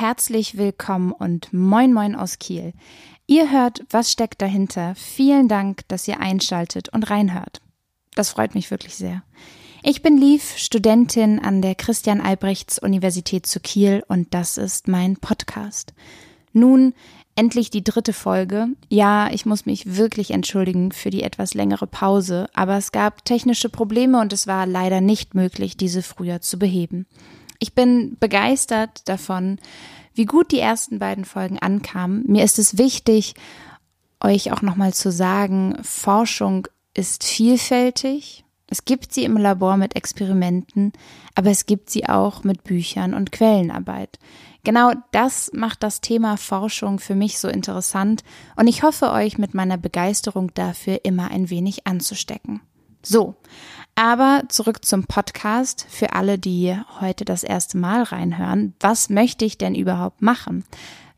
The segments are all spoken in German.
Herzlich willkommen und moin moin aus Kiel. Ihr hört, was steckt dahinter. Vielen Dank, dass ihr einschaltet und reinhört. Das freut mich wirklich sehr. Ich bin Liv, Studentin an der Christian Albrechts Universität zu Kiel und das ist mein Podcast. Nun endlich die dritte Folge. Ja, ich muss mich wirklich entschuldigen für die etwas längere Pause, aber es gab technische Probleme und es war leider nicht möglich, diese früher zu beheben. Ich bin begeistert davon, wie gut die ersten beiden Folgen ankamen. Mir ist es wichtig, euch auch nochmal zu sagen, Forschung ist vielfältig es gibt sie im Labor mit Experimenten, aber es gibt sie auch mit Büchern und Quellenarbeit. Genau das macht das Thema Forschung für mich so interessant und ich hoffe euch mit meiner Begeisterung dafür immer ein wenig anzustecken. So, aber zurück zum Podcast für alle, die heute das erste Mal reinhören. Was möchte ich denn überhaupt machen?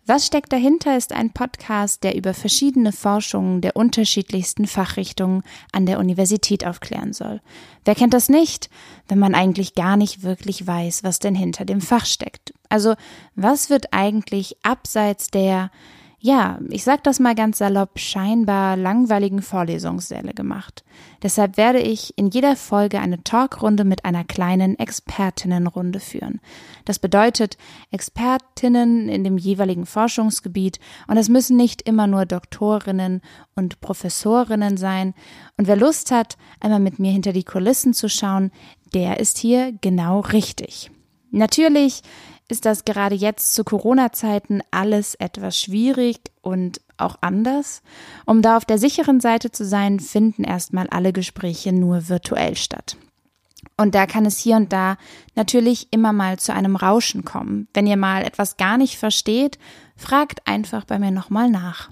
Was steckt dahinter ist ein Podcast, der über verschiedene Forschungen der unterschiedlichsten Fachrichtungen an der Universität aufklären soll. Wer kennt das nicht, wenn man eigentlich gar nicht wirklich weiß, was denn hinter dem Fach steckt? Also, was wird eigentlich abseits der ja, ich sag das mal ganz salopp, scheinbar langweiligen Vorlesungssäle gemacht. Deshalb werde ich in jeder Folge eine Talkrunde mit einer kleinen Expertinnenrunde führen. Das bedeutet Expertinnen in dem jeweiligen Forschungsgebiet und es müssen nicht immer nur Doktorinnen und Professorinnen sein. Und wer Lust hat, einmal mit mir hinter die Kulissen zu schauen, der ist hier genau richtig. Natürlich ist das gerade jetzt zu Corona-Zeiten alles etwas schwierig und auch anders. Um da auf der sicheren Seite zu sein, finden erstmal alle Gespräche nur virtuell statt. Und da kann es hier und da natürlich immer mal zu einem Rauschen kommen. Wenn ihr mal etwas gar nicht versteht, fragt einfach bei mir nochmal nach.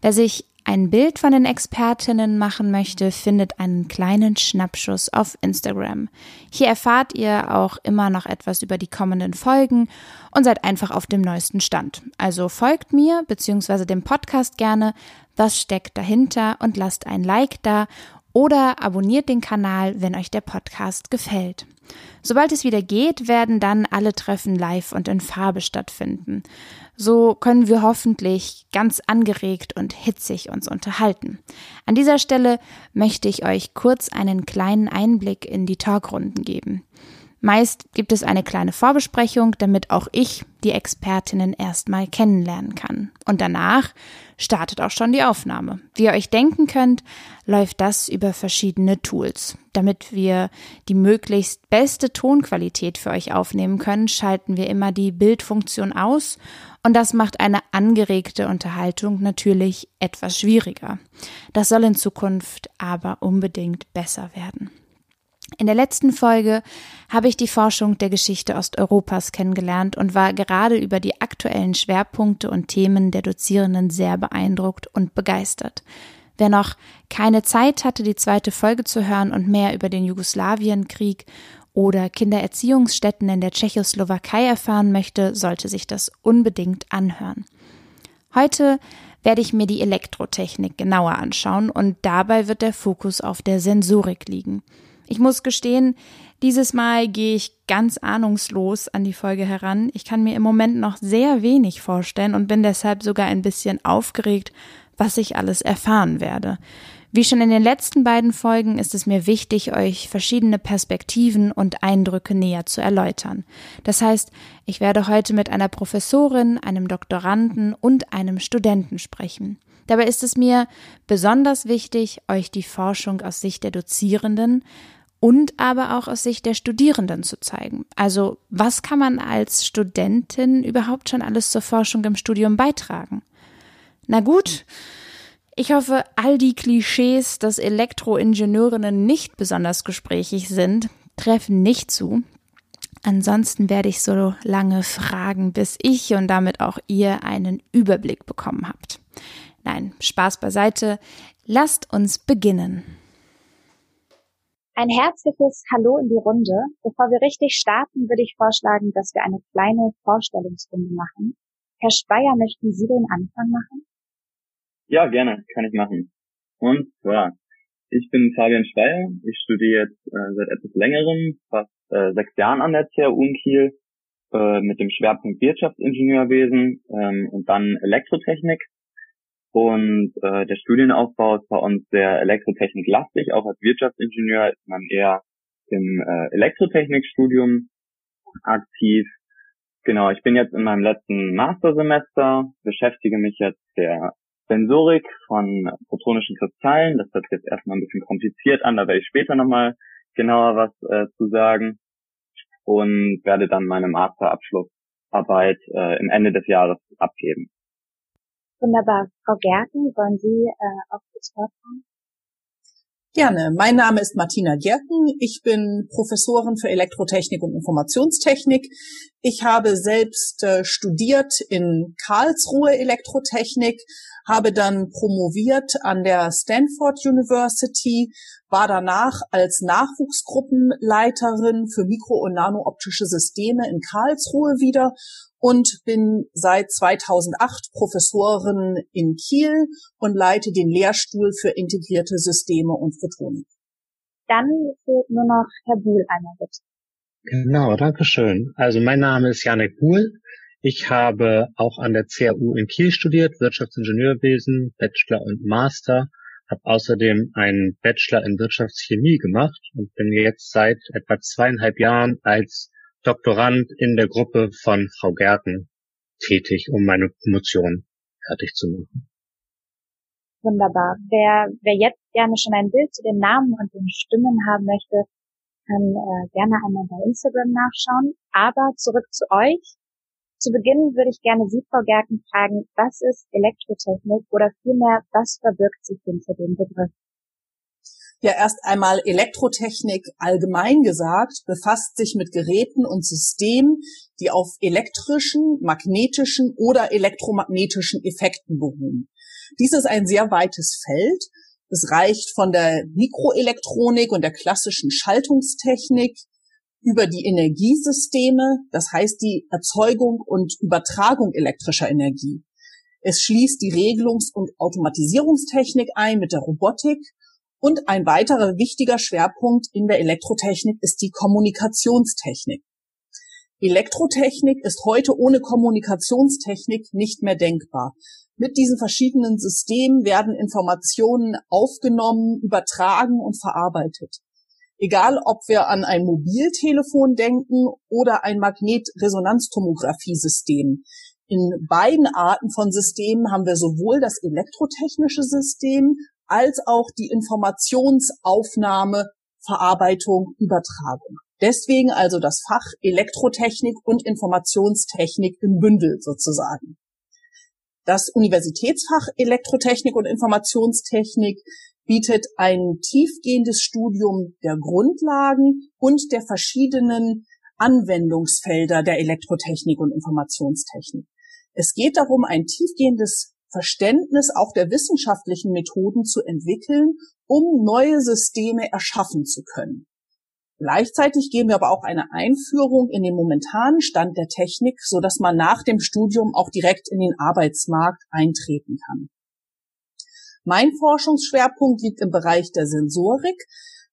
Wer sich ein Bild von den Expertinnen machen möchte, findet einen kleinen Schnappschuss auf Instagram. Hier erfahrt ihr auch immer noch etwas über die kommenden Folgen und seid einfach auf dem neuesten Stand. Also folgt mir bzw. dem Podcast gerne, was steckt dahinter und lasst ein Like da oder abonniert den Kanal, wenn euch der Podcast gefällt. Sobald es wieder geht, werden dann alle Treffen live und in Farbe stattfinden. So können wir hoffentlich ganz angeregt und hitzig uns unterhalten. An dieser Stelle möchte ich euch kurz einen kleinen Einblick in die Talkrunden geben. Meist gibt es eine kleine Vorbesprechung, damit auch ich die Expertinnen erstmal kennenlernen kann. Und danach startet auch schon die Aufnahme. Wie ihr euch denken könnt, läuft das über verschiedene Tools. Damit wir die möglichst beste Tonqualität für euch aufnehmen können, schalten wir immer die Bildfunktion aus und das macht eine angeregte Unterhaltung natürlich etwas schwieriger. Das soll in Zukunft aber unbedingt besser werden. In der letzten Folge habe ich die Forschung der Geschichte Osteuropas kennengelernt und war gerade über die aktuellen Schwerpunkte und Themen der Dozierenden sehr beeindruckt und begeistert. Wer noch keine Zeit hatte, die zweite Folge zu hören und mehr über den Jugoslawienkrieg oder Kindererziehungsstätten in der Tschechoslowakei erfahren möchte, sollte sich das unbedingt anhören. Heute werde ich mir die Elektrotechnik genauer anschauen und dabei wird der Fokus auf der Sensorik liegen. Ich muss gestehen, dieses Mal gehe ich ganz ahnungslos an die Folge heran. Ich kann mir im Moment noch sehr wenig vorstellen und bin deshalb sogar ein bisschen aufgeregt, was ich alles erfahren werde. Wie schon in den letzten beiden Folgen ist es mir wichtig, euch verschiedene Perspektiven und Eindrücke näher zu erläutern. Das heißt, ich werde heute mit einer Professorin, einem Doktoranden und einem Studenten sprechen. Dabei ist es mir besonders wichtig, euch die Forschung aus Sicht der Dozierenden und aber auch aus Sicht der Studierenden zu zeigen. Also was kann man als Studentin überhaupt schon alles zur Forschung im Studium beitragen? Na gut, ich hoffe, all die Klischees, dass Elektroingenieurinnen nicht besonders gesprächig sind, treffen nicht zu. Ansonsten werde ich so lange fragen, bis ich und damit auch ihr einen Überblick bekommen habt. Nein, Spaß beiseite. Lasst uns beginnen. Ein herzliches Hallo in die Runde. Bevor wir richtig starten, würde ich vorschlagen, dass wir eine kleine Vorstellungsrunde machen. Herr Speyer, möchten Sie den Anfang machen? Ja, gerne, kann ich machen. Und zwar, ich bin Fabian Speyer. Ich studiere jetzt äh, seit etwas längerem, fast äh, sechs Jahren an der THU in Kiel äh, mit dem Schwerpunkt Wirtschaftsingenieurwesen ähm, und dann Elektrotechnik. Und äh, der Studienaufbau ist bei uns sehr elektrotechniklastig. Auch als Wirtschaftsingenieur ist man eher im äh, Elektrotechnikstudium aktiv. Genau, ich bin jetzt in meinem letzten Mastersemester, beschäftige mich jetzt der Sensorik von photonischen Kristallen. Das hört jetzt erstmal ein bisschen kompliziert an, da werde ich später nochmal genauer was äh, zu sagen und werde dann meine Masterabschlussarbeit äh, im Ende des Jahres abgeben. Wunderbar. Frau Gerken, wollen Sie äh, auch kurz vortragen? Gerne. Mein Name ist Martina Gierken. Ich bin Professorin für Elektrotechnik und Informationstechnik. Ich habe selbst äh, studiert in Karlsruhe Elektrotechnik, habe dann promoviert an der Stanford University, war danach als Nachwuchsgruppenleiterin für mikro- und nanooptische Systeme in Karlsruhe wieder und bin seit 2008 Professorin in Kiel und leite den Lehrstuhl für integrierte Systeme und Photonik. Dann fehlt nur noch Herr Buhl einmal bitte. Genau, danke schön. Also mein Name ist Janek Buhl. Ich habe auch an der CAU in Kiel studiert, Wirtschaftsingenieurwesen, Bachelor und Master, habe außerdem einen Bachelor in Wirtschaftschemie gemacht und bin jetzt seit etwa zweieinhalb Jahren als Doktorand in der Gruppe von Frau Gärten tätig, um meine Promotion fertig zu machen. Wunderbar. Wer, wer jetzt gerne schon ein Bild zu den Namen und den Stimmen haben möchte, kann äh, gerne einmal bei Instagram nachschauen. Aber zurück zu euch. Zu Beginn würde ich gerne Sie, Frau Gerken, fragen, was ist Elektrotechnik oder vielmehr, was verbirgt sich hinter dem Begriff? Ja, erst einmal Elektrotechnik allgemein gesagt befasst sich mit Geräten und Systemen, die auf elektrischen, magnetischen oder elektromagnetischen Effekten beruhen. Dies ist ein sehr weites Feld. Es reicht von der Mikroelektronik und der klassischen Schaltungstechnik über die Energiesysteme, das heißt die Erzeugung und Übertragung elektrischer Energie. Es schließt die Regelungs- und Automatisierungstechnik ein mit der Robotik und ein weiterer wichtiger Schwerpunkt in der Elektrotechnik ist die Kommunikationstechnik. Elektrotechnik ist heute ohne Kommunikationstechnik nicht mehr denkbar. Mit diesen verschiedenen Systemen werden Informationen aufgenommen, übertragen und verarbeitet. Egal, ob wir an ein Mobiltelefon denken oder ein Magnetresonanztomographie-System. In beiden Arten von Systemen haben wir sowohl das elektrotechnische System als auch die Informationsaufnahme, Verarbeitung, Übertragung. Deswegen also das Fach Elektrotechnik und Informationstechnik im Bündel sozusagen. Das Universitätsfach Elektrotechnik und Informationstechnik bietet ein tiefgehendes Studium der Grundlagen und der verschiedenen Anwendungsfelder der Elektrotechnik und Informationstechnik. Es geht darum, ein tiefgehendes Verständnis auch der wissenschaftlichen Methoden zu entwickeln, um neue Systeme erschaffen zu können. Gleichzeitig geben wir aber auch eine Einführung in den momentanen Stand der Technik, so dass man nach dem Studium auch direkt in den Arbeitsmarkt eintreten kann. Mein Forschungsschwerpunkt liegt im Bereich der Sensorik.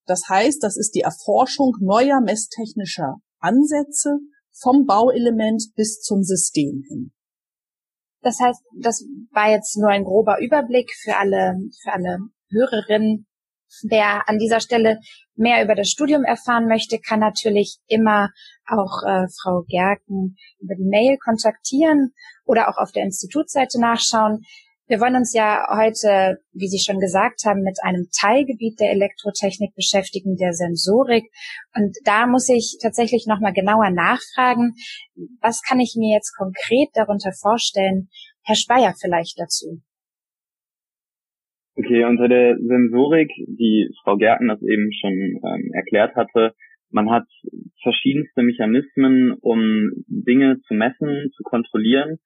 Das heißt, das ist die Erforschung neuer messtechnischer Ansätze vom Bauelement bis zum System hin. Das heißt, das war jetzt nur ein grober Überblick für alle, für alle Hörerinnen. Wer an dieser Stelle mehr über das Studium erfahren möchte, kann natürlich immer auch äh, Frau Gerken über die Mail kontaktieren oder auch auf der Institutsseite nachschauen. Wir wollen uns ja heute, wie Sie schon gesagt haben, mit einem Teilgebiet der Elektrotechnik beschäftigen, der Sensorik. Und da muss ich tatsächlich nochmal genauer nachfragen, was kann ich mir jetzt konkret darunter vorstellen? Herr Speyer vielleicht dazu. Okay, unter der Sensorik, die Frau Gärten das eben schon ähm, erklärt hatte, man hat verschiedenste Mechanismen, um Dinge zu messen, zu kontrollieren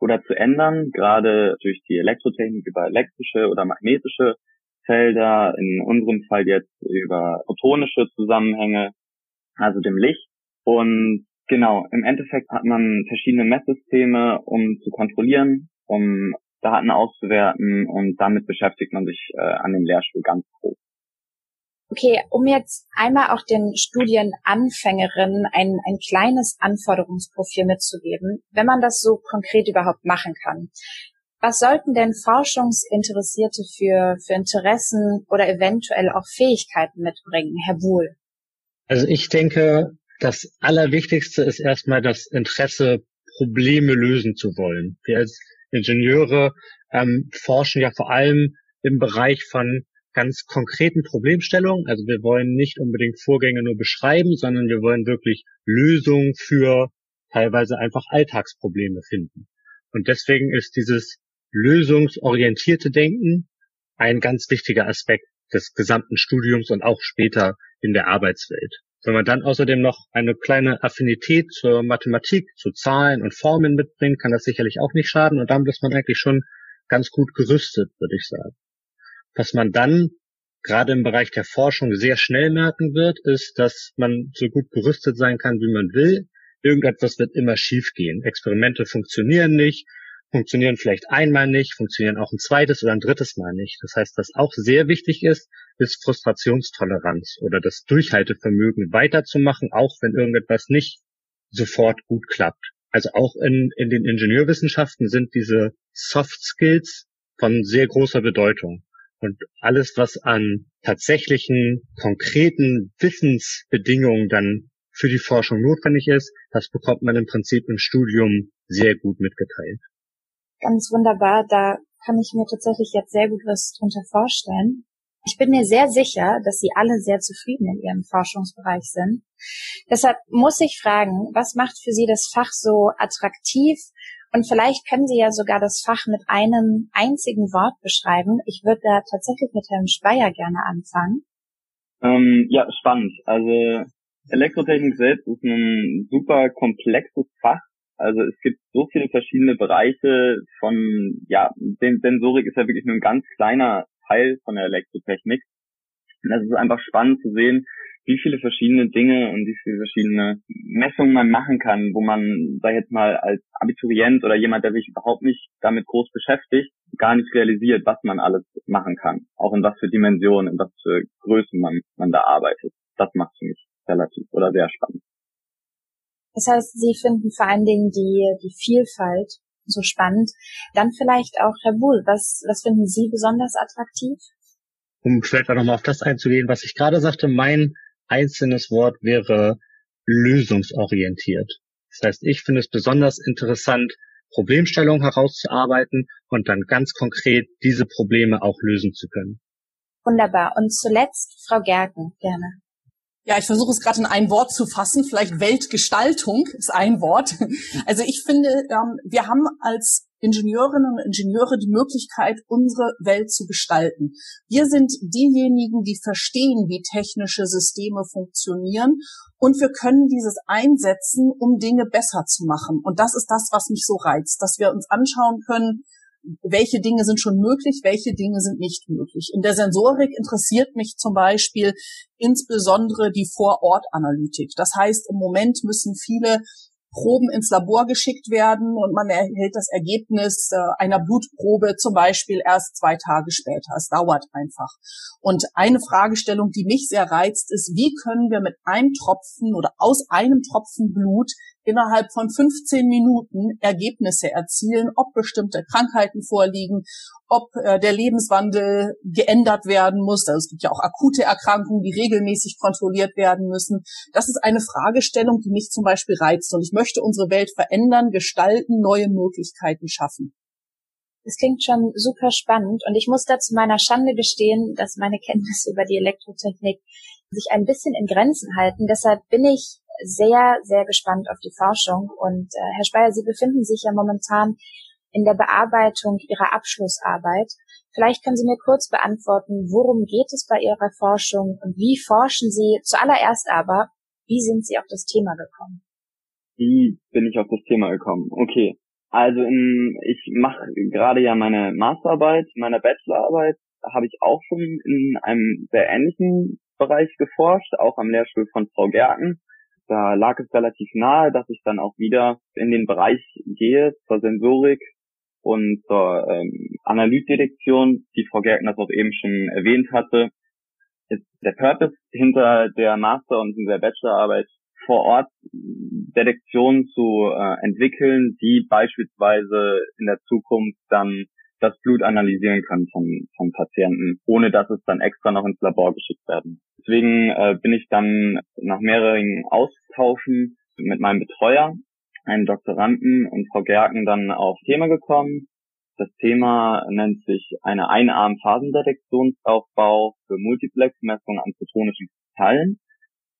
oder zu ändern, gerade durch die Elektrotechnik über elektrische oder magnetische Felder, in unserem Fall jetzt über photonische Zusammenhänge, also dem Licht. Und genau, im Endeffekt hat man verschiedene Messsysteme, um zu kontrollieren, um Daten auszuwerten und damit beschäftigt man sich äh, an dem Lehrstuhl ganz grob. Okay, um jetzt einmal auch den Studienanfängerinnen ein, ein kleines Anforderungsprofil mitzugeben, wenn man das so konkret überhaupt machen kann. Was sollten denn Forschungsinteressierte für, für Interessen oder eventuell auch Fähigkeiten mitbringen, Herr Buhl? Also ich denke, das Allerwichtigste ist erstmal das Interesse, Probleme lösen zu wollen. Wir als Ingenieure ähm, forschen ja vor allem im Bereich von ganz konkreten Problemstellungen. Also wir wollen nicht unbedingt Vorgänge nur beschreiben, sondern wir wollen wirklich Lösungen für teilweise einfach Alltagsprobleme finden. Und deswegen ist dieses lösungsorientierte Denken ein ganz wichtiger Aspekt des gesamten Studiums und auch später in der Arbeitswelt. Wenn man dann außerdem noch eine kleine Affinität zur Mathematik, zu Zahlen und Formeln mitbringt, kann das sicherlich auch nicht schaden und dann ist man eigentlich schon ganz gut gerüstet, würde ich sagen. Was man dann gerade im Bereich der Forschung sehr schnell merken wird, ist, dass man so gut gerüstet sein kann, wie man will. Irgendetwas wird immer schiefgehen. Experimente funktionieren nicht, funktionieren vielleicht einmal nicht, funktionieren auch ein zweites oder ein drittes Mal nicht. Das heißt, was auch sehr wichtig ist, ist Frustrationstoleranz oder das Durchhaltevermögen weiterzumachen, auch wenn irgendetwas nicht sofort gut klappt. Also auch in, in den Ingenieurwissenschaften sind diese Soft Skills von sehr großer Bedeutung. Und alles, was an tatsächlichen, konkreten Wissensbedingungen dann für die Forschung notwendig ist, das bekommt man im Prinzip im Studium sehr gut mitgeteilt. Ganz wunderbar. Da kann ich mir tatsächlich jetzt sehr gut was drunter vorstellen. Ich bin mir sehr sicher, dass Sie alle sehr zufrieden in Ihrem Forschungsbereich sind. Deshalb muss ich fragen, was macht für Sie das Fach so attraktiv und vielleicht können Sie ja sogar das Fach mit einem einzigen Wort beschreiben. Ich würde da tatsächlich mit Herrn Speyer gerne anfangen. Ähm, ja, spannend. Also Elektrotechnik selbst ist ein super komplexes Fach. Also es gibt so viele verschiedene Bereiche von, ja, Sensorik ist ja wirklich nur ein ganz kleiner Teil von der Elektrotechnik. Und das ist einfach spannend zu sehen, wie viele verschiedene Dinge und wie viele verschiedene Messungen man machen kann, wo man, sag ich jetzt mal, als Abiturient oder jemand, der sich überhaupt nicht damit groß beschäftigt, gar nicht realisiert, was man alles machen kann. Auch in was für Dimensionen, in was für Größen man, man da arbeitet. Das macht für mich relativ oder sehr spannend. Das heißt, Sie finden vor allen Dingen die, die Vielfalt so spannend. Dann vielleicht auch, Herr Buhl, was, was finden Sie besonders attraktiv? Um vielleicht auch nochmal auf das einzugehen, was ich gerade sagte, mein einzelnes Wort wäre lösungsorientiert. Das heißt, ich finde es besonders interessant, Problemstellungen herauszuarbeiten und dann ganz konkret diese Probleme auch lösen zu können. Wunderbar. Und zuletzt Frau Gerken, gerne. Ja, ich versuche es gerade in ein Wort zu fassen. Vielleicht Weltgestaltung ist ein Wort. Also ich finde, ähm, wir haben als Ingenieurinnen und Ingenieure die Möglichkeit, unsere Welt zu gestalten. Wir sind diejenigen, die verstehen, wie technische Systeme funktionieren und wir können dieses einsetzen, um Dinge besser zu machen. Und das ist das, was mich so reizt, dass wir uns anschauen können, welche Dinge sind schon möglich, welche Dinge sind nicht möglich. In der Sensorik interessiert mich zum Beispiel insbesondere die Vorortanalytik. Das heißt, im Moment müssen viele Proben ins Labor geschickt werden und man erhält das Ergebnis äh, einer Blutprobe zum Beispiel erst zwei Tage später. Es dauert einfach. Und eine Fragestellung, die mich sehr reizt, ist, wie können wir mit einem Tropfen oder aus einem Tropfen Blut innerhalb von 15 Minuten Ergebnisse erzielen, ob bestimmte Krankheiten vorliegen, ob äh, der Lebenswandel geändert werden muss. Also es gibt ja auch akute Erkrankungen, die regelmäßig kontrolliert werden müssen. Das ist eine Fragestellung, die mich zum Beispiel reizt. Und ich möchte unsere Welt verändern, gestalten, neue Möglichkeiten schaffen. Das klingt schon super spannend und ich muss da zu meiner Schande gestehen, dass meine Kenntnisse über die Elektrotechnik sich ein bisschen in Grenzen halten. Deshalb bin ich sehr, sehr gespannt auf die Forschung. Und äh, Herr Speyer, Sie befinden sich ja momentan in der Bearbeitung Ihrer Abschlussarbeit. Vielleicht können Sie mir kurz beantworten, worum geht es bei Ihrer Forschung und wie forschen Sie zuallererst aber, wie sind Sie auf das Thema gekommen? Wie bin ich auf das Thema gekommen? Okay. Also in, ich mache gerade ja meine Masterarbeit, meine Bachelorarbeit habe ich auch schon in einem sehr ähnlichen Bereich geforscht, auch am Lehrstuhl von Frau Gerken da lag es relativ nahe, dass ich dann auch wieder in den Bereich gehe zur Sensorik und zur ähm, Analysedetektion, die Frau Gerken das auch eben schon erwähnt hatte. ist der Purpose hinter der Master- und der Bachelorarbeit vor Ort Detektionen zu äh, entwickeln, die beispielsweise in der Zukunft dann das Blut analysieren können von, von Patienten, ohne dass es dann extra noch ins Labor geschickt werden. Deswegen äh, bin ich dann nach mehreren Austauschen mit meinem Betreuer, einem Doktoranden und Frau Gerken dann auf Thema gekommen. Das Thema nennt sich eine Einarm-Phasendetektionsaufbau für Multiplex-Messung an photonischen Kristallen.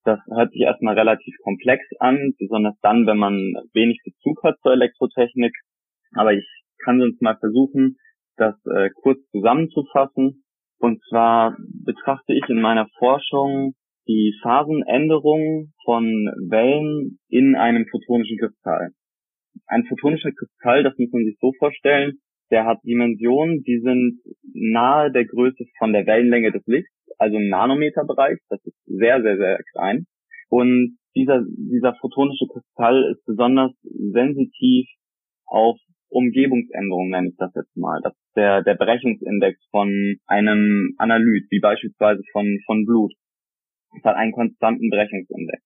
Das hört sich erstmal relativ komplex an, besonders dann, wenn man wenig Bezug hat zur Elektrotechnik. Aber ich kann sonst mal versuchen, das äh, kurz zusammenzufassen. Und zwar betrachte ich in meiner Forschung die Phasenänderung von Wellen in einem photonischen Kristall. Ein photonischer Kristall, das muss man sich so vorstellen, der hat Dimensionen, die sind nahe der Größe von der Wellenlänge des Lichts, also im Nanometerbereich, das ist sehr, sehr, sehr klein. Und dieser, dieser photonische Kristall ist besonders sensitiv auf Umgebungsänderungen, nenne ich das jetzt mal. Das ist der, der Brechungsindex von einem Analyt, wie beispielsweise von, von Blut. Es hat einen konstanten Brechungsindex.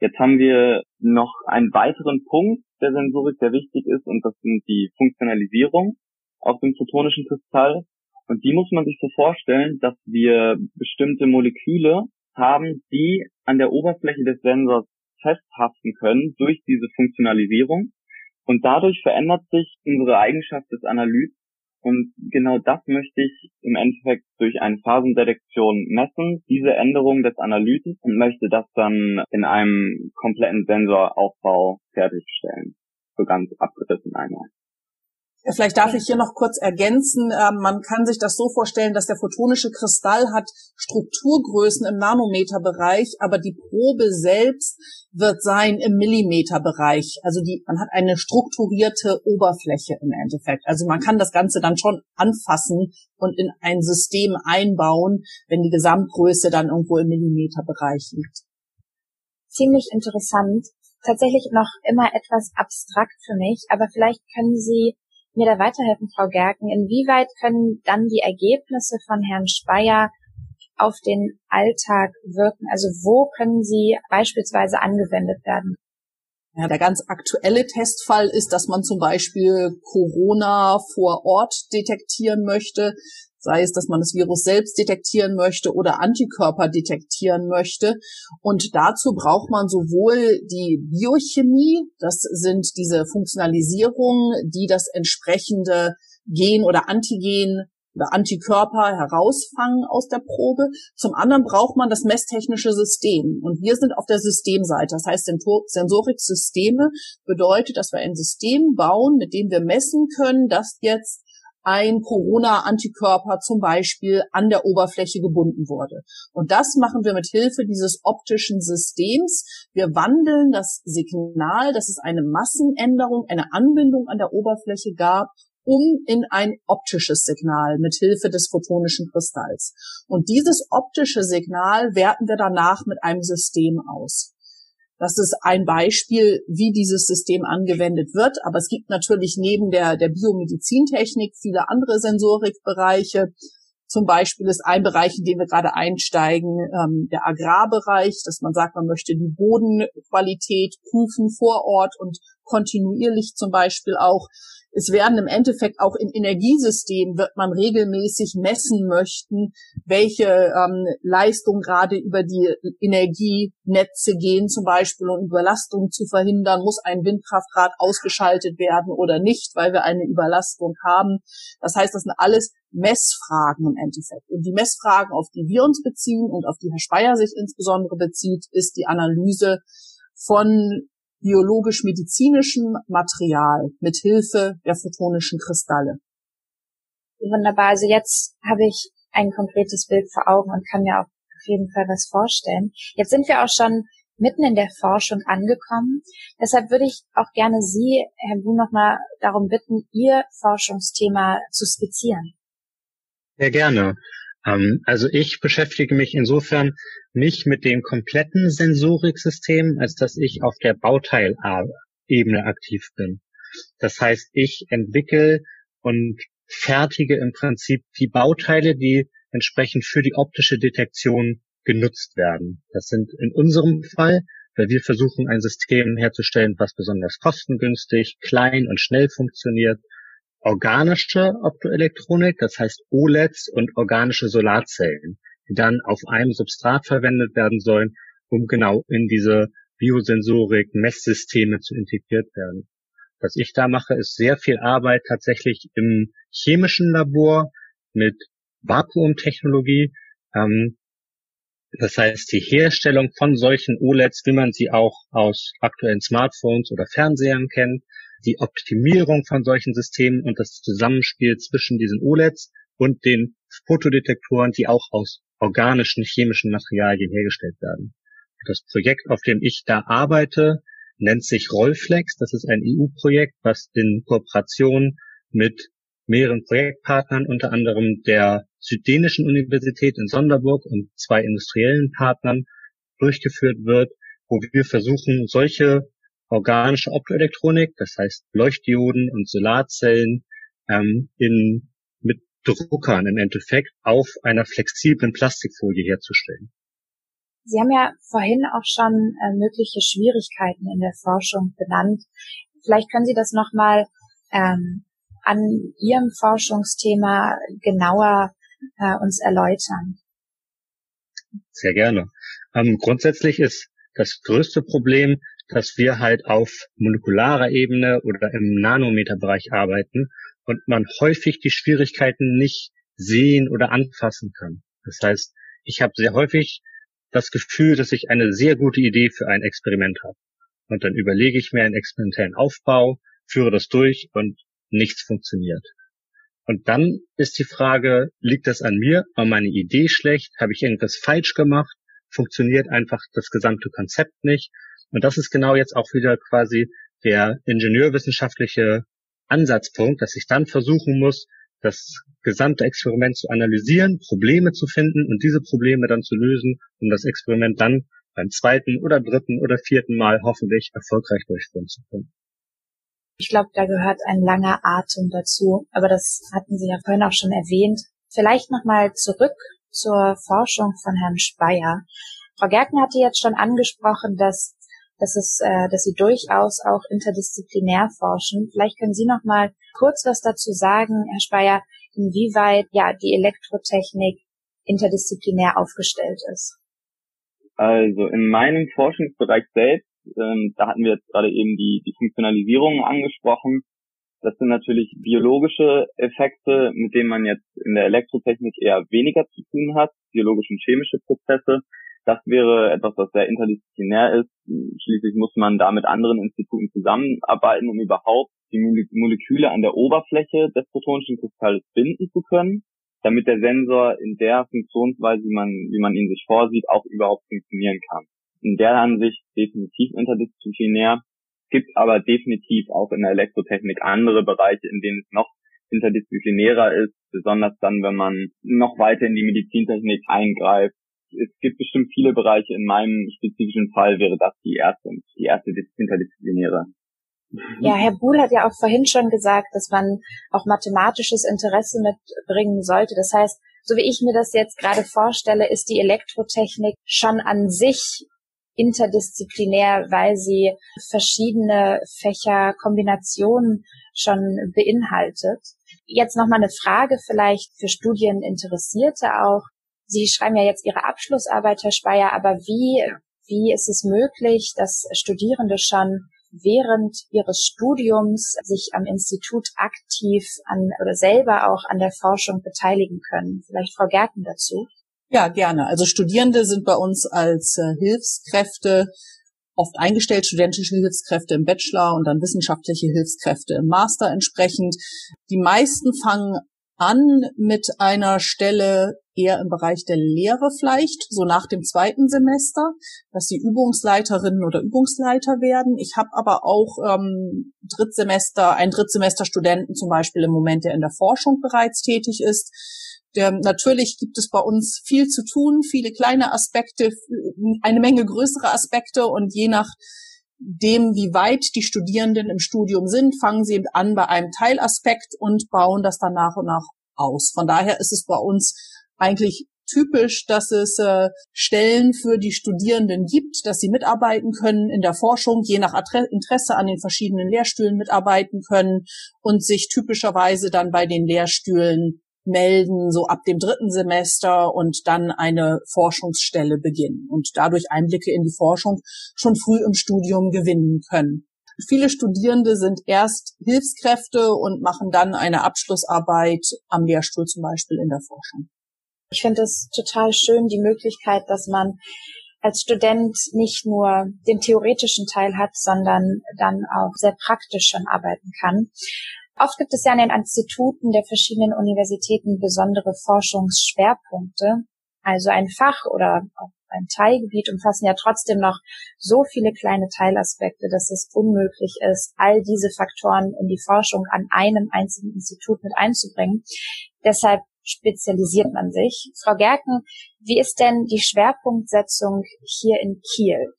Jetzt haben wir noch einen weiteren Punkt der Sensorik, der wichtig ist, und das sind die Funktionalisierung auf dem photonischen Kristall. Und die muss man sich so vorstellen, dass wir bestimmte Moleküle haben, die an der Oberfläche des Sensors festhaften können durch diese Funktionalisierung. Und dadurch verändert sich unsere Eigenschaft des Analyts. Und genau das möchte ich im Endeffekt durch eine Phasendetektion messen, diese Änderung des Analyten und möchte das dann in einem kompletten Sensoraufbau fertigstellen. So ganz abgerissen einmal. Vielleicht darf ich hier noch kurz ergänzen. Ähm, man kann sich das so vorstellen, dass der photonische Kristall hat Strukturgrößen im Nanometerbereich, aber die Probe selbst wird sein im Millimeterbereich. Also die, man hat eine strukturierte Oberfläche im Endeffekt. Also man kann das Ganze dann schon anfassen und in ein System einbauen, wenn die Gesamtgröße dann irgendwo im Millimeterbereich liegt. Ziemlich interessant. Tatsächlich noch immer etwas abstrakt für mich, aber vielleicht können Sie mir da weiterhelfen, Frau Gerken? Inwieweit können dann die Ergebnisse von Herrn Speyer auf den Alltag wirken? Also wo können sie beispielsweise angewendet werden? Ja, der ganz aktuelle Testfall ist, dass man zum Beispiel Corona vor Ort detektieren möchte sei es, dass man das Virus selbst detektieren möchte oder Antikörper detektieren möchte. Und dazu braucht man sowohl die Biochemie, das sind diese Funktionalisierungen, die das entsprechende Gen oder Antigen oder Antikörper herausfangen aus der Probe. Zum anderen braucht man das messtechnische System. Und wir sind auf der Systemseite. Das heißt, Sensoriksysteme bedeutet, dass wir ein System bauen, mit dem wir messen können, dass jetzt ein Corona-Antikörper zum Beispiel an der Oberfläche gebunden wurde. Und das machen wir mit Hilfe dieses optischen Systems. Wir wandeln das Signal, dass es eine Massenänderung, eine Anbindung an der Oberfläche gab, um in ein optisches Signal mit Hilfe des photonischen Kristalls. Und dieses optische Signal werten wir danach mit einem System aus. Das ist ein Beispiel, wie dieses System angewendet wird. Aber es gibt natürlich neben der, der Biomedizintechnik viele andere Sensorikbereiche. Zum Beispiel ist ein Bereich, in den wir gerade einsteigen, ähm, der Agrarbereich, dass man sagt, man möchte die Bodenqualität prüfen vor Ort und kontinuierlich zum Beispiel auch es werden im Endeffekt auch im Energiesystem wird man regelmäßig messen möchten, welche ähm, Leistung gerade über die Energienetze gehen zum Beispiel um Überlastung zu verhindern, muss ein Windkraftrad ausgeschaltet werden oder nicht, weil wir eine Überlastung haben. Das heißt, das sind alles Messfragen im Endeffekt. Und die Messfragen, auf die wir uns beziehen und auf die Herr Speyer sich insbesondere bezieht, ist die Analyse von biologisch-medizinischem Material mit Hilfe der photonischen Kristalle. Wunderbar. Also jetzt habe ich ein konkretes Bild vor Augen und kann mir auch auf jeden Fall was vorstellen. Jetzt sind wir auch schon mitten in der Forschung angekommen. Deshalb würde ich auch gerne Sie, Herr Bu, nochmal darum bitten, Ihr Forschungsthema zu skizzieren. Sehr gerne. Ähm, also ich beschäftige mich insofern nicht mit dem kompletten Sensoriksystem, als dass ich auf der Bauteilebene aktiv bin. Das heißt, ich entwickle und fertige im Prinzip die Bauteile, die entsprechend für die optische Detektion genutzt werden. Das sind in unserem Fall, weil wir versuchen, ein System herzustellen, was besonders kostengünstig, klein und schnell funktioniert, organische Optoelektronik, das heißt OLEDs und organische Solarzellen, die dann auf einem Substrat verwendet werden sollen, um genau in diese Biosensorik, Messsysteme zu integriert werden. Was ich da mache, ist sehr viel Arbeit tatsächlich im chemischen Labor mit Vakuumtechnologie. Ähm, das heißt, die Herstellung von solchen OLEDs, wie man sie auch aus aktuellen Smartphones oder Fernsehern kennt, die Optimierung von solchen Systemen und das Zusammenspiel zwischen diesen OLEDs und den Fotodetektoren, die auch aus organischen chemischen Materialien hergestellt werden. Das Projekt, auf dem ich da arbeite, nennt sich Rollflex. Das ist ein EU-Projekt, was in Kooperation mit mehreren Projektpartnern, unter anderem der Süddänischen Universität in Sonderburg und zwei industriellen Partnern durchgeführt wird, wo wir versuchen, solche organische Optoelektronik, das heißt Leuchtdioden und Solarzellen, ähm, in, mit Druckern im Endeffekt auf einer flexiblen Plastikfolie herzustellen. Sie haben ja vorhin auch schon äh, mögliche Schwierigkeiten in der Forschung benannt. Vielleicht können Sie das nochmal ähm, an Ihrem Forschungsthema genauer äh, uns erläutern. Sehr gerne. Ähm, grundsätzlich ist das größte Problem, dass wir halt auf molekularer Ebene oder im Nanometerbereich arbeiten und man häufig die Schwierigkeiten nicht sehen oder anfassen kann. Das heißt, ich habe sehr häufig das Gefühl, dass ich eine sehr gute Idee für ein Experiment habe. Und dann überlege ich mir einen experimentellen Aufbau, führe das durch und nichts funktioniert. Und dann ist die Frage, liegt das an mir? War meine Idee schlecht? Habe ich irgendwas falsch gemacht? Funktioniert einfach das gesamte Konzept nicht? Und das ist genau jetzt auch wieder quasi der ingenieurwissenschaftliche Ansatzpunkt, dass ich dann versuchen muss, das gesamte Experiment zu analysieren, Probleme zu finden und diese Probleme dann zu lösen, um das Experiment dann beim zweiten oder dritten oder vierten Mal hoffentlich erfolgreich durchführen zu können. Ich glaube, da gehört ein langer Atem dazu, aber das hatten Sie ja vorhin auch schon erwähnt. Vielleicht nochmal zurück zur Forschung von Herrn Speyer. Frau Gärtner hatte jetzt schon angesprochen, dass, dass, es, äh, dass Sie durchaus auch interdisziplinär forschen. Vielleicht können Sie nochmal kurz was dazu sagen, Herr Speyer, inwieweit ja die Elektrotechnik interdisziplinär aufgestellt ist. Also in meinem Forschungsbereich selbst ähm, da hatten wir jetzt gerade eben die, die Funktionalisierung angesprochen. Das sind natürlich biologische Effekte, mit denen man jetzt in der Elektrotechnik eher weniger zu tun hat, biologische und chemische Prozesse. Das wäre etwas, was sehr interdisziplinär ist. Schließlich muss man da mit anderen Instituten zusammenarbeiten, um überhaupt die Moleküle an der Oberfläche des protonischen Kristalls binden zu können, damit der Sensor in der Funktionsweise, wie man, wie man ihn sich vorsieht, auch überhaupt funktionieren kann in der Ansicht definitiv interdisziplinär. Gibt aber definitiv auch in der Elektrotechnik andere Bereiche, in denen es noch interdisziplinärer ist, besonders dann, wenn man noch weiter in die Medizintechnik eingreift. Es gibt bestimmt viele Bereiche. In meinem spezifischen Fall wäre das die erste, die erste interdisziplinäre. Ja, Herr Buhl hat ja auch vorhin schon gesagt, dass man auch mathematisches Interesse mitbringen sollte. Das heißt, so wie ich mir das jetzt gerade vorstelle, ist die Elektrotechnik schon an sich interdisziplinär, weil sie verschiedene Fächer, Kombinationen schon beinhaltet. Jetzt nochmal eine Frage vielleicht für Studieninteressierte auch. Sie schreiben ja jetzt Ihre Abschlussarbeit, Herr Speyer, aber wie, wie ist es möglich, dass Studierende schon während ihres Studiums sich am Institut aktiv an oder selber auch an der Forschung beteiligen können? Vielleicht Frau Gärten dazu. Ja, gerne. Also Studierende sind bei uns als äh, Hilfskräfte oft eingestellt, studentische Hilfskräfte im Bachelor und dann wissenschaftliche Hilfskräfte im Master entsprechend. Die meisten fangen an mit einer Stelle eher im Bereich der Lehre vielleicht, so nach dem zweiten Semester, dass sie Übungsleiterinnen oder Übungsleiter werden. Ich habe aber auch ähm, Drittsemester, ein Drittsemester Studenten zum Beispiel im Moment, der in der Forschung bereits tätig ist der, natürlich gibt es bei uns viel zu tun, viele kleine Aspekte, eine Menge größere Aspekte und je nach dem, wie weit die Studierenden im Studium sind, fangen sie an bei einem Teilaspekt und bauen das dann nach und nach aus. Von daher ist es bei uns eigentlich typisch, dass es äh, Stellen für die Studierenden gibt, dass sie mitarbeiten können in der Forschung, je nach Interesse an den verschiedenen Lehrstühlen mitarbeiten können und sich typischerweise dann bei den Lehrstühlen melden, so ab dem dritten Semester und dann eine Forschungsstelle beginnen und dadurch Einblicke in die Forschung schon früh im Studium gewinnen können. Viele Studierende sind erst Hilfskräfte und machen dann eine Abschlussarbeit am Lehrstuhl zum Beispiel in der Forschung. Ich finde es total schön, die Möglichkeit, dass man als Student nicht nur den theoretischen Teil hat, sondern dann auch sehr praktisch schon arbeiten kann. Oft gibt es ja an den Instituten der verschiedenen Universitäten besondere Forschungsschwerpunkte. Also ein Fach oder auch ein Teilgebiet umfassen ja trotzdem noch so viele kleine Teilaspekte, dass es unmöglich ist, all diese Faktoren in die Forschung an einem einzigen Institut mit einzubringen. Deshalb spezialisiert man sich. Frau Gerken, wie ist denn die Schwerpunktsetzung hier in Kiel?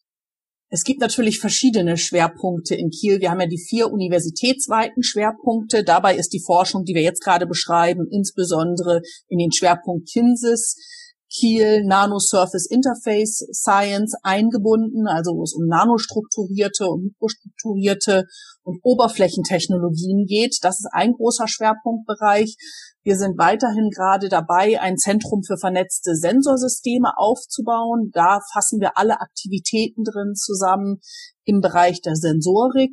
Es gibt natürlich verschiedene Schwerpunkte in Kiel. Wir haben ja die vier universitätsweiten Schwerpunkte. Dabei ist die Forschung, die wir jetzt gerade beschreiben, insbesondere in den Schwerpunkt Kinsis, Kiel Nanosurface Interface Science eingebunden, also wo es um nanostrukturierte und mikrostrukturierte und Oberflächentechnologien geht. Das ist ein großer Schwerpunktbereich. Wir sind weiterhin gerade dabei, ein Zentrum für vernetzte Sensorsysteme aufzubauen. Da fassen wir alle Aktivitäten drin zusammen im Bereich der Sensorik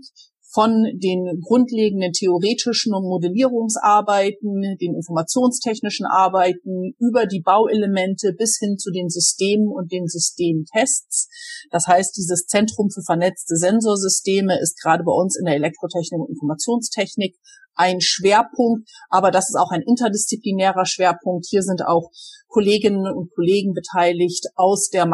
von den grundlegenden theoretischen und Modellierungsarbeiten, den informationstechnischen Arbeiten über die Bauelemente bis hin zu den Systemen und den Systemtests. Das heißt, dieses Zentrum für vernetzte Sensorsysteme ist gerade bei uns in der Elektrotechnik und Informationstechnik ein Schwerpunkt, aber das ist auch ein interdisziplinärer Schwerpunkt. Hier sind auch Kolleginnen und Kollegen beteiligt aus der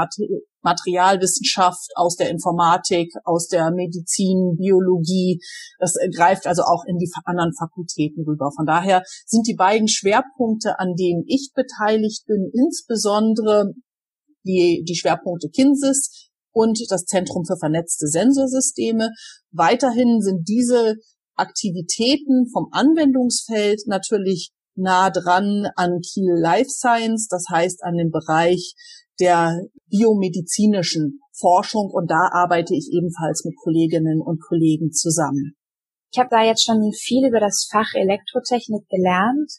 Materialwissenschaft, aus der Informatik, aus der Medizin, Biologie. Das greift also auch in die anderen Fakultäten rüber. Von daher sind die beiden Schwerpunkte, an denen ich beteiligt bin, insbesondere die, die Schwerpunkte Kinsis und das Zentrum für vernetzte Sensorsysteme. Weiterhin sind diese Aktivitäten vom Anwendungsfeld natürlich nah dran an Kiel Life Science, das heißt an den Bereich der biomedizinischen Forschung und da arbeite ich ebenfalls mit Kolleginnen und Kollegen zusammen. Ich habe da jetzt schon viel über das Fach Elektrotechnik gelernt,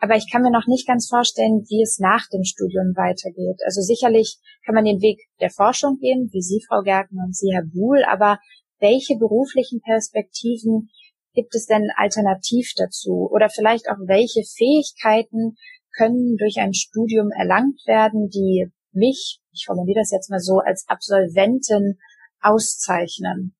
aber ich kann mir noch nicht ganz vorstellen, wie es nach dem Studium weitergeht. Also sicherlich kann man den Weg der Forschung gehen, wie Sie, Frau Gerken und Sie, Herr Buhl, aber welche beruflichen Perspektiven gibt es denn alternativ dazu? Oder vielleicht auch welche Fähigkeiten können durch ein Studium erlangt werden, die mich, ich formuliere das jetzt mal so, als Absolventin auszeichnen?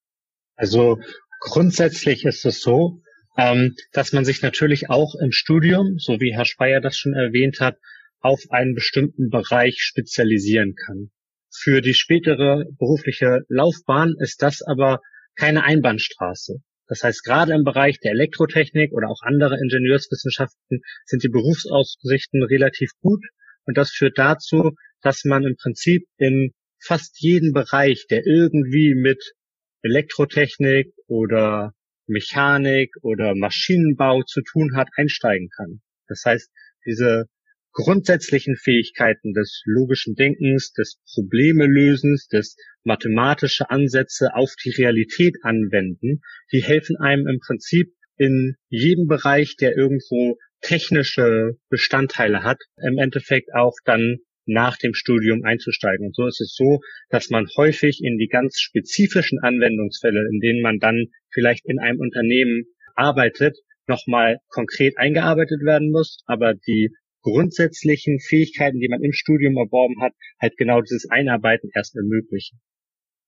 Also grundsätzlich ist es so, ähm, dass man sich natürlich auch im Studium, so wie Herr Speyer das schon erwähnt hat, auf einen bestimmten Bereich spezialisieren kann. Für die spätere berufliche Laufbahn ist das aber keine Einbahnstraße. Das heißt, gerade im Bereich der Elektrotechnik oder auch andere Ingenieurswissenschaften sind die Berufsaussichten relativ gut und das führt dazu, dass man im Prinzip in fast jeden Bereich, der irgendwie mit Elektrotechnik oder Mechanik oder Maschinenbau zu tun hat, einsteigen kann. Das heißt, diese grundsätzlichen Fähigkeiten des logischen Denkens, des Problemelösens, des mathematische Ansätze auf die Realität anwenden, die helfen einem im Prinzip in jedem Bereich, der irgendwo technische Bestandteile hat, im Endeffekt auch dann nach dem Studium einzusteigen. Und so ist es so, dass man häufig in die ganz spezifischen Anwendungsfälle, in denen man dann vielleicht in einem Unternehmen arbeitet, nochmal konkret eingearbeitet werden muss, aber die grundsätzlichen Fähigkeiten, die man im Studium erworben hat, halt genau dieses Einarbeiten erst ermöglichen.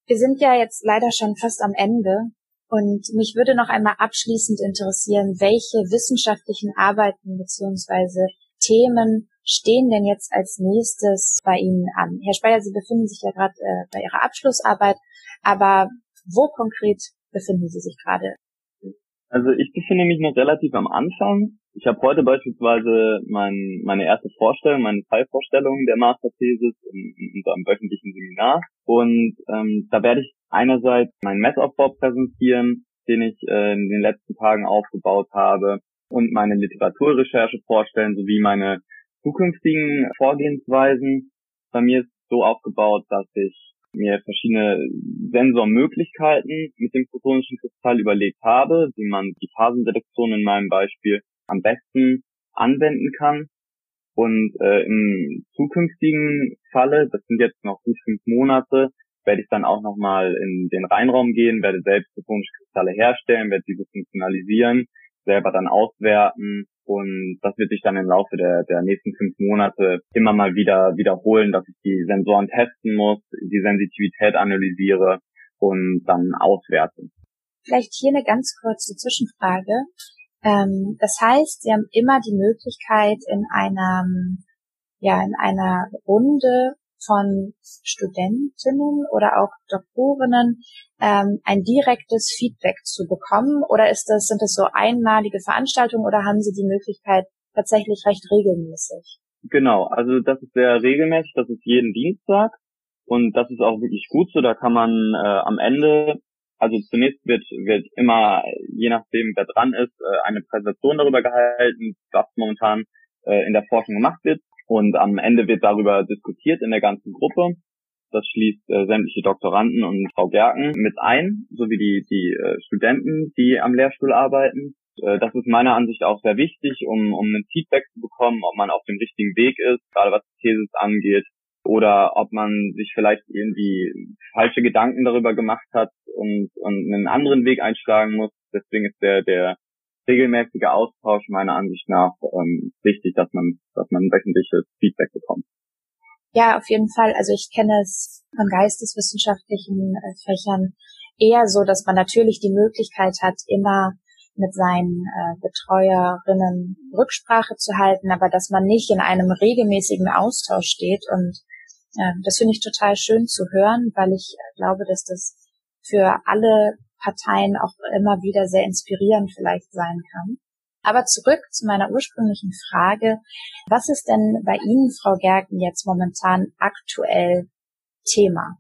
Wir sind ja jetzt leider schon fast am Ende und mich würde noch einmal abschließend interessieren, welche wissenschaftlichen Arbeiten beziehungsweise Themen stehen denn jetzt als nächstes bei Ihnen an? Herr Speyer, Sie befinden sich ja gerade äh, bei Ihrer Abschlussarbeit, aber wo konkret befinden Sie sich gerade? Also ich befinde mich noch relativ am Anfang. Ich habe heute beispielsweise mein, meine erste Vorstellung, meine Teilvorstellung der Masterthesis in, in unserem wöchentlichen Seminar. Und ähm, da werde ich einerseits meinen Messaufbau präsentieren, den ich äh, in den letzten Tagen aufgebaut habe, und meine Literaturrecherche vorstellen, sowie meine zukünftigen Vorgehensweisen. Bei mir ist so aufgebaut, dass ich mir verschiedene Sensormöglichkeiten mit dem photonischen Kristall überlegt habe, wie man die Phasenselektion in meinem Beispiel am besten anwenden kann. Und äh, im zukünftigen Falle, das sind jetzt noch gut fünf Monate, werde ich dann auch nochmal in den Reinraum gehen, werde selbst photonische Kristalle herstellen, werde diese funktionalisieren, selber dann auswerten und das wird sich dann im Laufe der, der nächsten fünf Monate immer mal wieder wiederholen, dass ich die Sensoren testen muss, die Sensitivität analysiere und dann auswerte. Vielleicht hier eine ganz kurze Zwischenfrage. Ähm, das heißt, Sie haben immer die Möglichkeit, in einer, ja, in einer Runde von Studentinnen oder auch Doktorinnen ähm, ein direktes Feedback zu bekommen? Oder ist das, sind das so einmalige Veranstaltungen oder haben Sie die Möglichkeit tatsächlich recht regelmäßig? Genau, also das ist sehr regelmäßig, das ist jeden Dienstag und das ist auch wirklich gut so. Da kann man äh, am Ende, also zunächst wird wird immer, je nachdem wer dran ist, äh, eine Präsentation darüber gehalten, was momentan äh, in der Forschung gemacht wird. Und am Ende wird darüber diskutiert in der ganzen Gruppe. Das schließt äh, sämtliche Doktoranden und Frau Gerken mit ein, sowie die, die äh, Studenten, die am Lehrstuhl arbeiten. Äh, das ist meiner Ansicht auch sehr wichtig, um, um ein Feedback zu bekommen, ob man auf dem richtigen Weg ist, gerade was die Thesis angeht, oder ob man sich vielleicht irgendwie falsche Gedanken darüber gemacht hat und, und einen anderen Weg einschlagen muss. Deswegen ist der, der regelmäßige Austausch meiner Ansicht nach ähm, wichtig, dass man, dass man wöchentliches Feedback bekommt. Ja, auf jeden Fall. Also ich kenne es von geisteswissenschaftlichen äh, Fächern eher so, dass man natürlich die Möglichkeit hat, immer mit seinen äh, Betreuerinnen Rücksprache zu halten, aber dass man nicht in einem regelmäßigen Austausch steht. Und äh, das finde ich total schön zu hören, weil ich äh, glaube, dass das für alle Parteien auch immer wieder sehr inspirierend vielleicht sein kann. Aber zurück zu meiner ursprünglichen Frage. Was ist denn bei Ihnen, Frau Gerken, jetzt momentan aktuell Thema?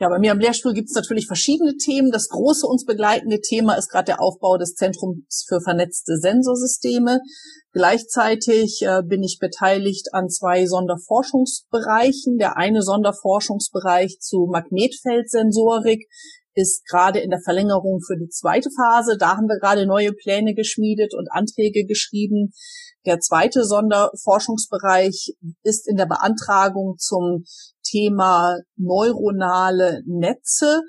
Ja, bei mir am Lehrstuhl gibt es natürlich verschiedene Themen. Das große uns begleitende Thema ist gerade der Aufbau des Zentrums für vernetzte Sensorsysteme. Gleichzeitig äh, bin ich beteiligt an zwei Sonderforschungsbereichen. Der eine Sonderforschungsbereich zu Magnetfeldsensorik ist gerade in der Verlängerung für die zweite Phase. Da haben wir gerade neue Pläne geschmiedet und Anträge geschrieben. Der zweite Sonderforschungsbereich ist in der Beantragung zum Thema neuronale Netze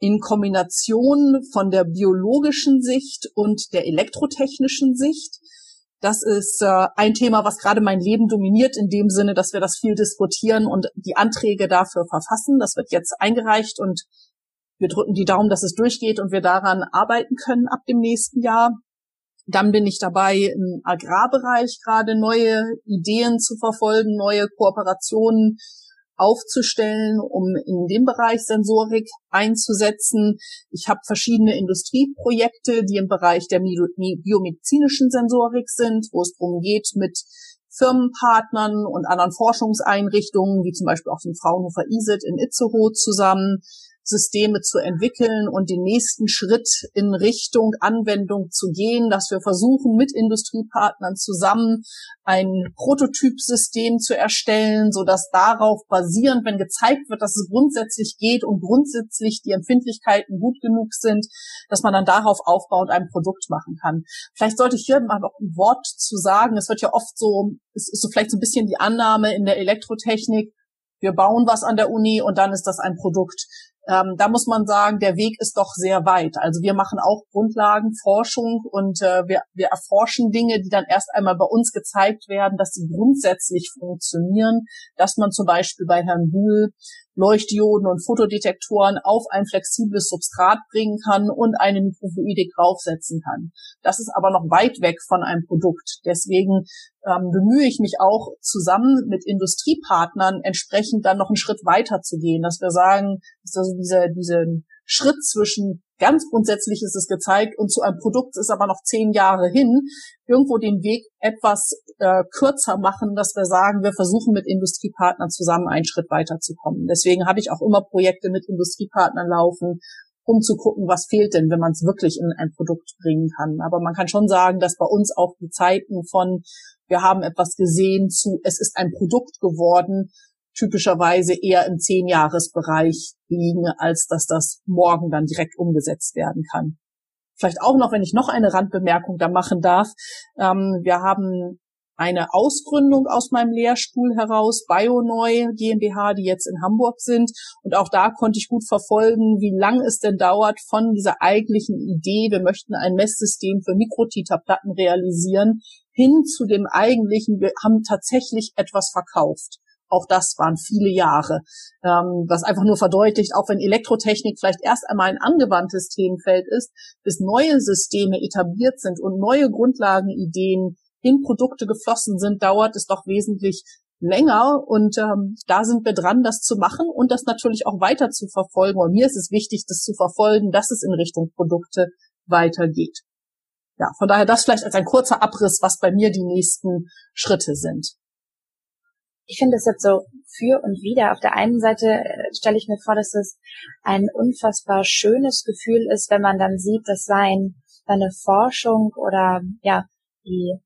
in Kombination von der biologischen Sicht und der elektrotechnischen Sicht. Das ist äh, ein Thema, was gerade mein Leben dominiert, in dem Sinne, dass wir das viel diskutieren und die Anträge dafür verfassen. Das wird jetzt eingereicht und wir drücken die Daumen, dass es durchgeht und wir daran arbeiten können ab dem nächsten Jahr. Dann bin ich dabei, im Agrarbereich gerade neue Ideen zu verfolgen, neue Kooperationen aufzustellen, um in dem Bereich Sensorik einzusetzen. Ich habe verschiedene Industrieprojekte, die im Bereich der biomedizinischen Sensorik sind, wo es darum geht, mit Firmenpartnern und anderen Forschungseinrichtungen, wie zum Beispiel auch dem Fraunhofer ISET in Itzehoe zusammen, Systeme zu entwickeln und den nächsten Schritt in Richtung Anwendung zu gehen, dass wir versuchen, mit Industriepartnern zusammen ein Prototypsystem zu erstellen, so dass darauf basierend, wenn gezeigt wird, dass es grundsätzlich geht und grundsätzlich die Empfindlichkeiten gut genug sind, dass man dann darauf aufbauend ein Produkt machen kann. Vielleicht sollte ich hier mal noch ein Wort zu sagen. Es wird ja oft so, es ist so vielleicht so ein bisschen die Annahme in der Elektrotechnik, wir bauen was an der Uni und dann ist das ein Produkt. Ähm, da muss man sagen, der Weg ist doch sehr weit. Also wir machen auch Grundlagenforschung und äh, wir, wir erforschen Dinge, die dann erst einmal bei uns gezeigt werden, dass sie grundsätzlich funktionieren, dass man zum Beispiel bei Herrn Buhl Leuchtdioden und Fotodetektoren auf ein flexibles Substrat bringen kann und eine Mikrofluidik draufsetzen kann. Das ist aber noch weit weg von einem Produkt. Deswegen ähm, bemühe ich mich auch zusammen mit Industriepartnern entsprechend dann noch einen Schritt weiter zu gehen, dass wir sagen, dass also diese, diesen Schritt zwischen ganz grundsätzlich ist es gezeigt und zu einem Produkt ist aber noch zehn Jahre hin, irgendwo den Weg etwas äh, kürzer machen, dass wir sagen, wir versuchen mit Industriepartnern zusammen einen Schritt weiterzukommen. Deswegen habe ich auch immer Projekte mit Industriepartnern laufen, um zu gucken, was fehlt denn, wenn man es wirklich in ein Produkt bringen kann. Aber man kann schon sagen, dass bei uns auch die Zeiten von wir haben etwas gesehen zu es ist ein Produkt geworden, typischerweise eher im Zehnjahresbereich liegen, als dass das morgen dann direkt umgesetzt werden kann. Vielleicht auch noch, wenn ich noch eine Randbemerkung da machen darf. Ähm, wir haben eine Ausgründung aus meinem Lehrstuhl heraus, BioNeu GmbH, die jetzt in Hamburg sind. Und auch da konnte ich gut verfolgen, wie lang es denn dauert von dieser eigentlichen Idee, wir möchten ein Messsystem für Mikrotiterplatten realisieren, hin zu dem eigentlichen, wir haben tatsächlich etwas verkauft. Auch das waren viele Jahre, ähm, was einfach nur verdeutlicht, auch wenn Elektrotechnik vielleicht erst einmal ein angewandtes Themenfeld ist, bis neue Systeme etabliert sind und neue Grundlagenideen in Produkte geflossen sind, dauert es doch wesentlich länger und ähm, da sind wir dran, das zu machen und das natürlich auch weiter zu verfolgen. Und mir ist es wichtig, das zu verfolgen, dass es in Richtung Produkte weitergeht. Ja, von daher das vielleicht als ein kurzer Abriss, was bei mir die nächsten Schritte sind. Ich finde es jetzt so für und wieder. Auf der einen Seite äh, stelle ich mir vor, dass es ein unfassbar schönes Gefühl ist, wenn man dann sieht, dass sein, seine Forschung oder ja, die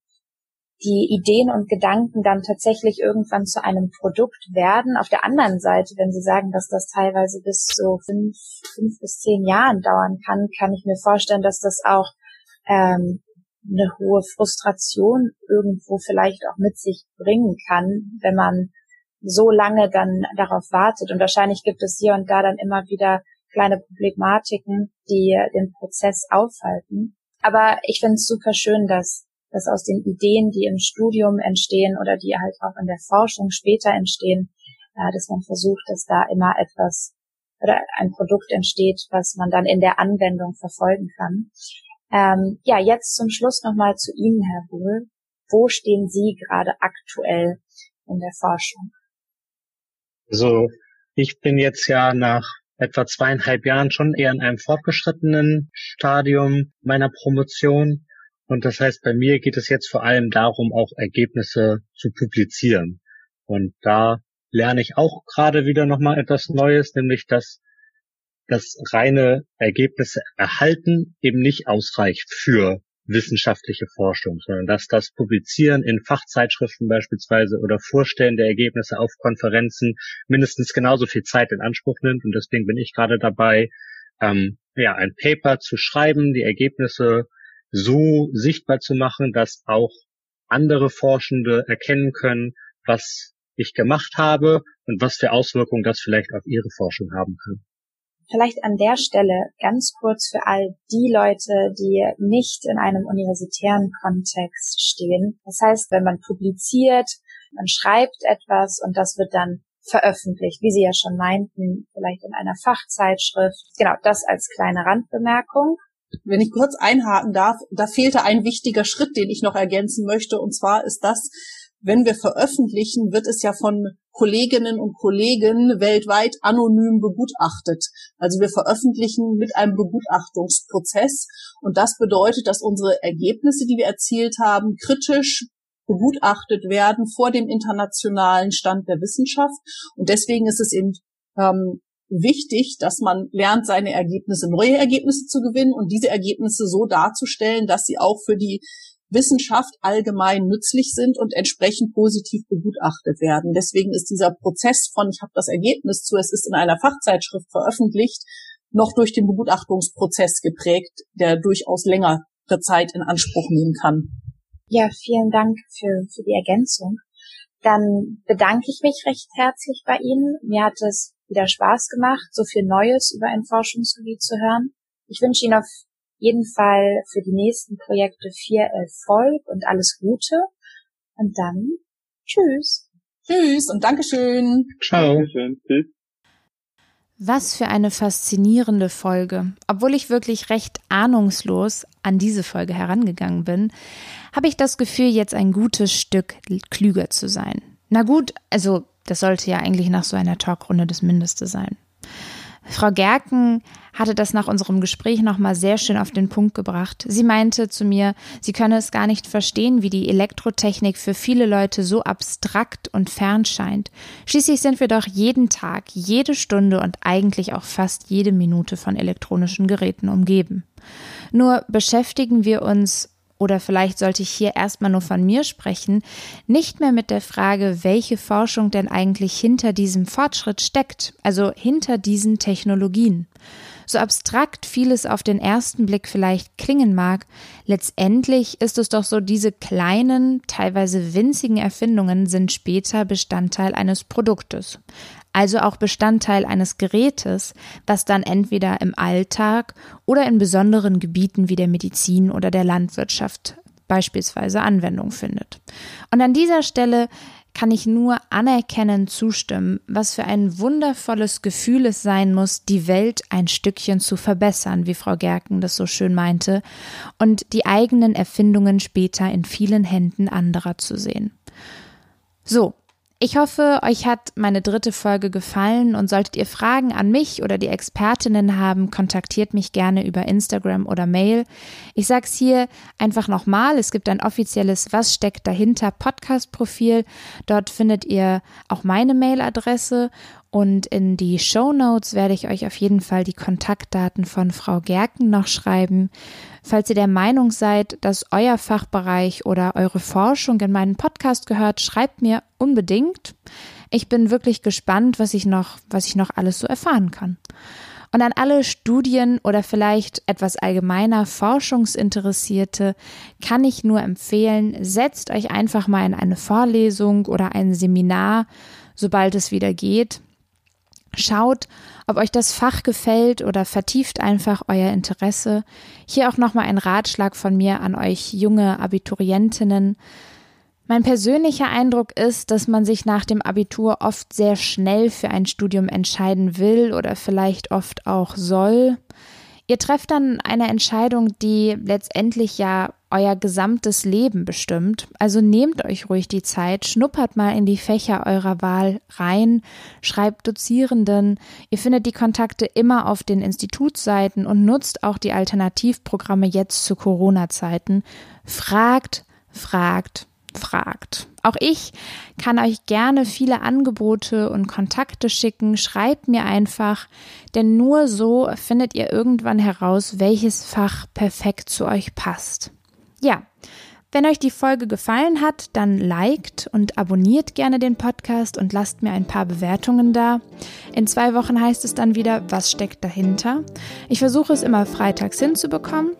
die Ideen und Gedanken dann tatsächlich irgendwann zu einem Produkt werden. Auf der anderen Seite, wenn Sie sagen, dass das teilweise bis so fünf, fünf bis zehn Jahren dauern kann, kann ich mir vorstellen, dass das auch ähm, eine hohe Frustration irgendwo vielleicht auch mit sich bringen kann, wenn man so lange dann darauf wartet. Und wahrscheinlich gibt es hier und da dann immer wieder kleine Problematiken, die den Prozess aufhalten. Aber ich finde es super schön, dass dass aus den Ideen, die im Studium entstehen oder die halt auch in der Forschung später entstehen, äh, dass man versucht, dass da immer etwas oder ein Produkt entsteht, was man dann in der Anwendung verfolgen kann. Ähm, ja, jetzt zum Schluss nochmal zu Ihnen, Herr Buhl. Wo stehen Sie gerade aktuell in der Forschung? Also ich bin jetzt ja nach etwa zweieinhalb Jahren schon eher in einem fortgeschrittenen Stadium meiner Promotion und das heißt, bei mir geht es jetzt vor allem darum, auch Ergebnisse zu publizieren. Und da lerne ich auch gerade wieder nochmal etwas Neues, nämlich dass das reine Ergebnisse erhalten eben nicht ausreicht für wissenschaftliche Forschung, sondern dass das Publizieren in Fachzeitschriften beispielsweise oder Vorstellen der Ergebnisse auf Konferenzen mindestens genauso viel Zeit in Anspruch nimmt. Und deswegen bin ich gerade dabei, ähm, ja, ein Paper zu schreiben, die Ergebnisse so sichtbar zu machen, dass auch andere Forschende erkennen können, was ich gemacht habe und was für Auswirkungen das vielleicht auf ihre Forschung haben kann. Vielleicht an der Stelle ganz kurz für all die Leute, die nicht in einem universitären Kontext stehen. Das heißt, wenn man publiziert, man schreibt etwas und das wird dann veröffentlicht, wie Sie ja schon meinten, vielleicht in einer Fachzeitschrift. Genau, das als kleine Randbemerkung. Wenn ich kurz einhaken darf, da fehlte ein wichtiger Schritt, den ich noch ergänzen möchte. Und zwar ist das, wenn wir veröffentlichen, wird es ja von Kolleginnen und Kollegen weltweit anonym begutachtet. Also wir veröffentlichen mit einem Begutachtungsprozess. Und das bedeutet, dass unsere Ergebnisse, die wir erzielt haben, kritisch begutachtet werden vor dem internationalen Stand der Wissenschaft. Und deswegen ist es eben ähm, wichtig, dass man lernt, seine Ergebnisse, neue Ergebnisse zu gewinnen und diese Ergebnisse so darzustellen, dass sie auch für die Wissenschaft allgemein nützlich sind und entsprechend positiv begutachtet werden. Deswegen ist dieser Prozess von, ich habe das Ergebnis zu, es ist in einer Fachzeitschrift veröffentlicht, noch durch den Begutachtungsprozess geprägt, der durchaus längere Zeit in Anspruch nehmen kann. Ja, vielen Dank für, für die Ergänzung. Dann bedanke ich mich recht herzlich bei Ihnen. Mir hat es wieder Spaß gemacht, so viel Neues über ein Forschungsgebiet zu hören. Ich wünsche Ihnen auf jeden Fall für die nächsten Projekte viel Erfolg und alles Gute. Und dann tschüss. Tschüss und Dankeschön. Ciao. Dankeschön. Tschüss. Was für eine faszinierende Folge. Obwohl ich wirklich recht ahnungslos an diese Folge herangegangen bin, habe ich das Gefühl, jetzt ein gutes Stück klüger zu sein. Na gut, also das sollte ja eigentlich nach so einer Talkrunde das Mindeste sein. Frau Gerken hatte das nach unserem Gespräch nochmal sehr schön auf den Punkt gebracht. Sie meinte zu mir, sie könne es gar nicht verstehen, wie die Elektrotechnik für viele Leute so abstrakt und fern scheint. Schließlich sind wir doch jeden Tag, jede Stunde und eigentlich auch fast jede Minute von elektronischen Geräten umgeben. Nur beschäftigen wir uns oder vielleicht sollte ich hier erstmal nur von mir sprechen, nicht mehr mit der Frage, welche Forschung denn eigentlich hinter diesem Fortschritt steckt, also hinter diesen Technologien. So abstrakt vieles auf den ersten Blick vielleicht klingen mag, letztendlich ist es doch so, diese kleinen, teilweise winzigen Erfindungen sind später Bestandteil eines Produktes also auch Bestandteil eines Gerätes, das dann entweder im Alltag oder in besonderen Gebieten wie der Medizin oder der Landwirtschaft beispielsweise Anwendung findet. Und an dieser Stelle kann ich nur anerkennend zustimmen, was für ein wundervolles Gefühl es sein muss, die Welt ein Stückchen zu verbessern, wie Frau Gerken das so schön meinte, und die eigenen Erfindungen später in vielen Händen anderer zu sehen. So, ich hoffe, euch hat meine dritte Folge gefallen und solltet ihr Fragen an mich oder die Expertinnen haben, kontaktiert mich gerne über Instagram oder Mail. Ich sag's hier einfach nochmal, es gibt ein offizielles Was steckt dahinter Podcast Profil. Dort findet ihr auch meine Mailadresse und in die Show Notes werde ich euch auf jeden Fall die Kontaktdaten von Frau Gerken noch schreiben. Falls ihr der Meinung seid, dass euer Fachbereich oder eure Forschung in meinen Podcast gehört, schreibt mir unbedingt. Ich bin wirklich gespannt, was ich noch, was ich noch alles so erfahren kann. Und an alle Studien oder vielleicht etwas allgemeiner Forschungsinteressierte kann ich nur empfehlen, setzt euch einfach mal in eine Vorlesung oder ein Seminar, sobald es wieder geht. Schaut, ob euch das Fach gefällt oder vertieft einfach euer Interesse. Hier auch nochmal ein Ratschlag von mir an euch junge Abiturientinnen. Mein persönlicher Eindruck ist, dass man sich nach dem Abitur oft sehr schnell für ein Studium entscheiden will oder vielleicht oft auch soll. Ihr trefft dann eine Entscheidung, die letztendlich ja euer gesamtes Leben bestimmt. Also nehmt euch ruhig die Zeit, schnuppert mal in die Fächer eurer Wahl rein, schreibt Dozierenden. Ihr findet die Kontakte immer auf den Institutsseiten und nutzt auch die Alternativprogramme jetzt zu Corona-Zeiten. Fragt, fragt, fragt. Auch ich kann euch gerne viele Angebote und Kontakte schicken. Schreibt mir einfach, denn nur so findet ihr irgendwann heraus, welches Fach perfekt zu euch passt. Ja, wenn euch die Folge gefallen hat, dann liked und abonniert gerne den Podcast und lasst mir ein paar Bewertungen da. In zwei Wochen heißt es dann wieder, was steckt dahinter. Ich versuche es immer freitags hinzubekommen,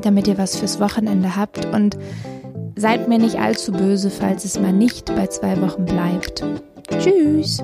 damit ihr was fürs Wochenende habt und Seid mir nicht allzu böse, falls es mal nicht bei zwei Wochen bleibt. Tschüss!